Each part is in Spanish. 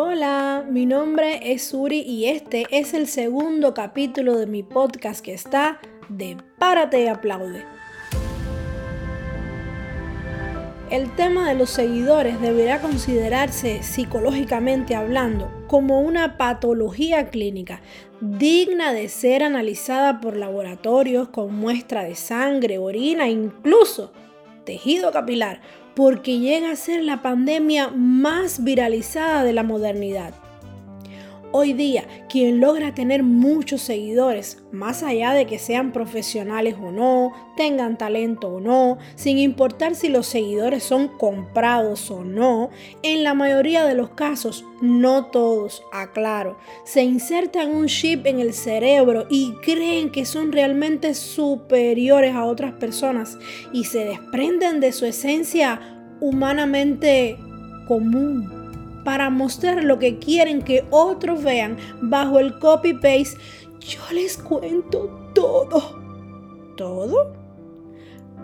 Hola, mi nombre es Suri y este es el segundo capítulo de mi podcast que está de Párate y aplaude. El tema de los seguidores deberá considerarse psicológicamente hablando como una patología clínica digna de ser analizada por laboratorios con muestra de sangre, orina incluso tejido capilar porque llega a ser la pandemia más viralizada de la modernidad. Hoy día, quien logra tener muchos seguidores, más allá de que sean profesionales o no, tengan talento o no, sin importar si los seguidores son comprados o no, en la mayoría de los casos, no todos, aclaro, se insertan un chip en el cerebro y creen que son realmente superiores a otras personas y se desprenden de su esencia humanamente común para mostrar lo que quieren que otros vean bajo el copy-paste, yo les cuento todo. ¿Todo?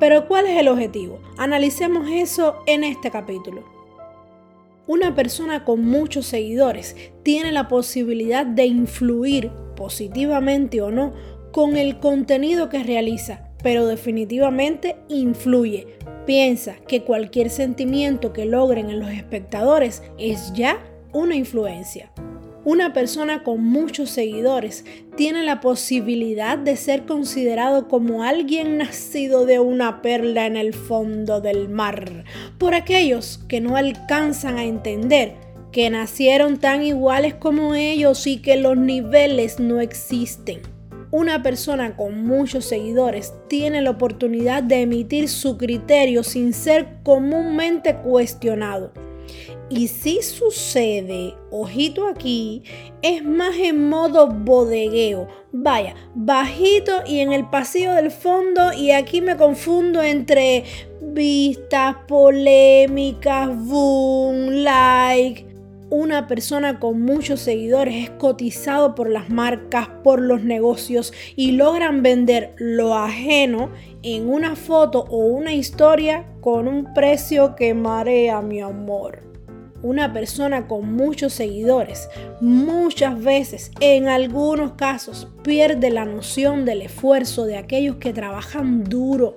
Pero ¿cuál es el objetivo? Analicemos eso en este capítulo. Una persona con muchos seguidores tiene la posibilidad de influir positivamente o no con el contenido que realiza, pero definitivamente influye, piensa que cualquier sentimiento que logren en los espectadores es ya una influencia. Una persona con muchos seguidores tiene la posibilidad de ser considerado como alguien nacido de una perla en el fondo del mar, por aquellos que no alcanzan a entender que nacieron tan iguales como ellos y que los niveles no existen una persona con muchos seguidores tiene la oportunidad de emitir su criterio sin ser comúnmente cuestionado. Y si sucede, ojito aquí, es más en modo bodegueo. Vaya, bajito y en el pasillo del fondo y aquí me confundo entre vistas, polémicas, boom, like una persona con muchos seguidores es cotizado por las marcas, por los negocios y logran vender lo ajeno en una foto o una historia con un precio que marea mi amor. Una persona con muchos seguidores muchas veces, en algunos casos, pierde la noción del esfuerzo de aquellos que trabajan duro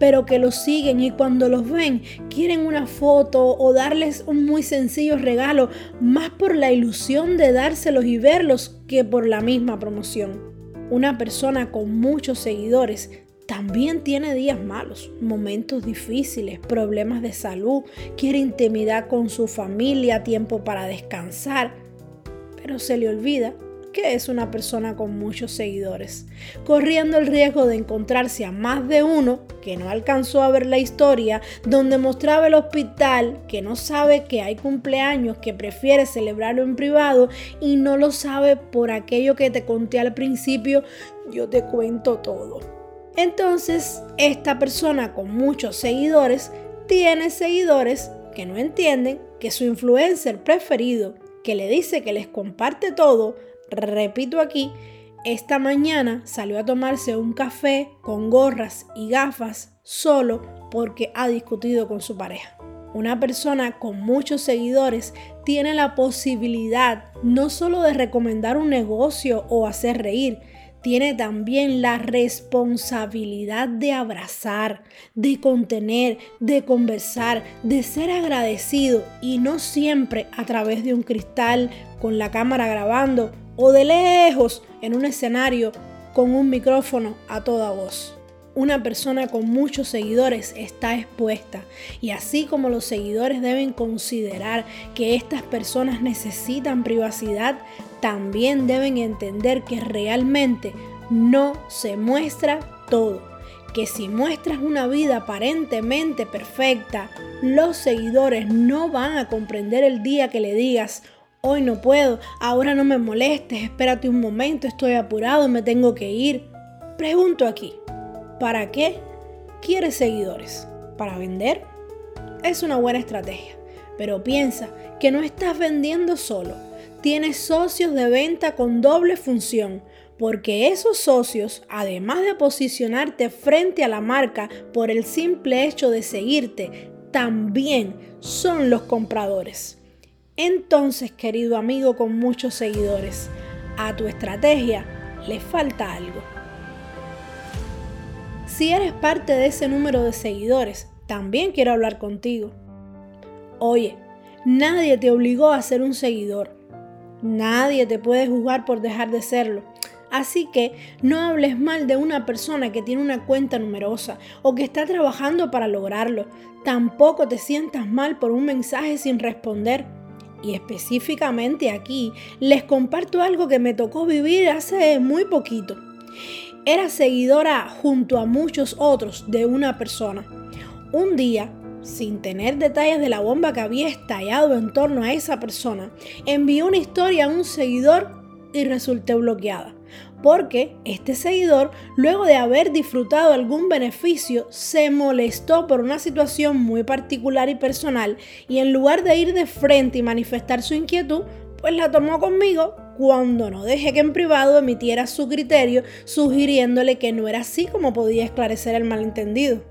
pero que los siguen y cuando los ven quieren una foto o darles un muy sencillo regalo, más por la ilusión de dárselos y verlos que por la misma promoción. Una persona con muchos seguidores también tiene días malos, momentos difíciles, problemas de salud, quiere intimidad con su familia, tiempo para descansar, pero se le olvida que es una persona con muchos seguidores, corriendo el riesgo de encontrarse a más de uno que no alcanzó a ver la historia, donde mostraba el hospital, que no sabe que hay cumpleaños, que prefiere celebrarlo en privado y no lo sabe por aquello que te conté al principio, yo te cuento todo. Entonces, esta persona con muchos seguidores tiene seguidores que no entienden que su influencer preferido, que le dice que les comparte todo, Repito aquí, esta mañana salió a tomarse un café con gorras y gafas solo porque ha discutido con su pareja. Una persona con muchos seguidores tiene la posibilidad no solo de recomendar un negocio o hacer reír, tiene también la responsabilidad de abrazar, de contener, de conversar, de ser agradecido y no siempre a través de un cristal con la cámara grabando o de lejos en un escenario con un micrófono a toda voz. Una persona con muchos seguidores está expuesta y así como los seguidores deben considerar que estas personas necesitan privacidad, también deben entender que realmente no se muestra todo. Que si muestras una vida aparentemente perfecta, los seguidores no van a comprender el día que le digas, hoy no puedo, ahora no me molestes, espérate un momento, estoy apurado, me tengo que ir. Pregunto aquí, ¿para qué quieres seguidores? ¿Para vender? Es una buena estrategia, pero piensa que no estás vendiendo solo, tienes socios de venta con doble función, porque esos socios, además de posicionarte frente a la marca por el simple hecho de seguirte, también son los compradores. entonces, querido amigo con muchos seguidores, a tu estrategia le falta algo. Si eres parte de ese número de seguidores, también quiero hablar contigo. Oye, nadie te obligó a ser un seguidor. Nadie te puede juzgar por dejar de serlo. Así que no hables mal de una persona que tiene una cuenta numerosa o que está trabajando para lograrlo. Tampoco te sientas mal por un mensaje sin responder. Y específicamente aquí les comparto algo que me tocó vivir hace muy poquito. Era seguidora junto a muchos otros de una persona. Un día, sin tener detalles de la bomba que había estallado en torno a esa persona, envió una historia a un seguidor y resulté bloqueada porque este seguidor, luego de haber disfrutado algún beneficio, se molestó por una situación muy particular y personal y en lugar de ir de frente y manifestar su inquietud, pues la tomó conmigo cuando no dejé que en privado emitiera su criterio, sugiriéndole que no era así como podía esclarecer el malentendido.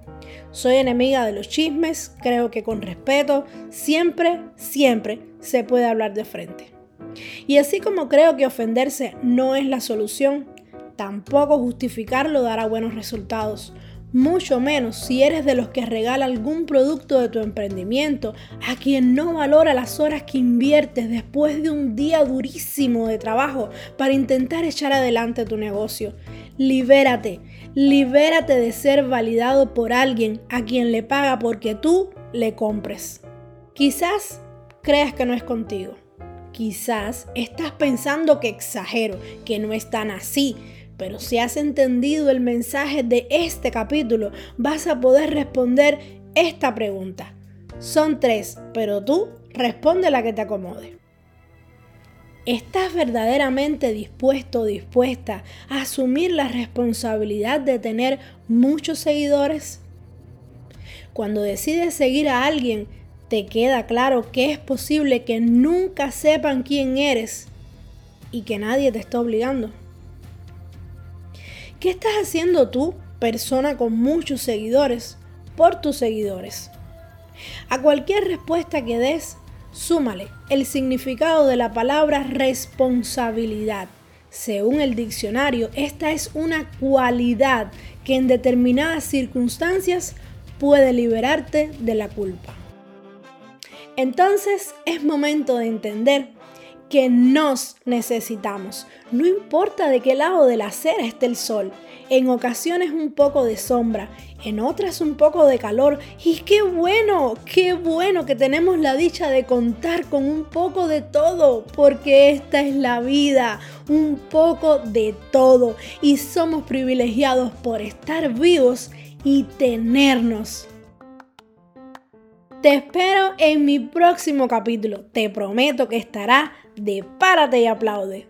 Soy enemiga de los chismes, creo que con respeto, siempre, siempre se puede hablar de frente. Y así como creo que ofenderse no es la solución, tampoco justificarlo dará buenos resultados. Mucho menos si eres de los que regala algún producto de tu emprendimiento a quien no valora las horas que inviertes después de un día durísimo de trabajo para intentar echar adelante tu negocio. Libérate, libérate de ser validado por alguien a quien le paga porque tú le compres. Quizás creas que no es contigo Quizás estás pensando que exagero, que no es tan así, pero si has entendido el mensaje de este capítulo, vas a poder responder esta pregunta. Son tres, pero tú responde la que te acomode. ¿Estás verdaderamente dispuesto o dispuesta a asumir la responsabilidad de tener muchos seguidores? Cuando decides seguir a alguien, te queda claro que es posible que nunca sepan quién eres y que nadie te está obligando. ¿Qué estás haciendo tú, persona con muchos seguidores, por tus seguidores? A cualquier respuesta que des, súmale el significado de la palabra responsabilidad. Según el diccionario, esta es una cualidad que en determinadas circunstancias puede liberarte de la culpa. Entonces es momento de entender que nos necesitamos. No importa de qué lado de la acera esté el sol. En ocasiones un poco de sombra, en otras un poco de calor. Y qué bueno, qué bueno que tenemos la dicha de contar con un poco de todo, porque esta es la vida, un poco de todo. Y somos privilegiados por estar vivos y tenernos. Te espero en mi próximo capítulo. Te prometo que estará de párate y aplaude.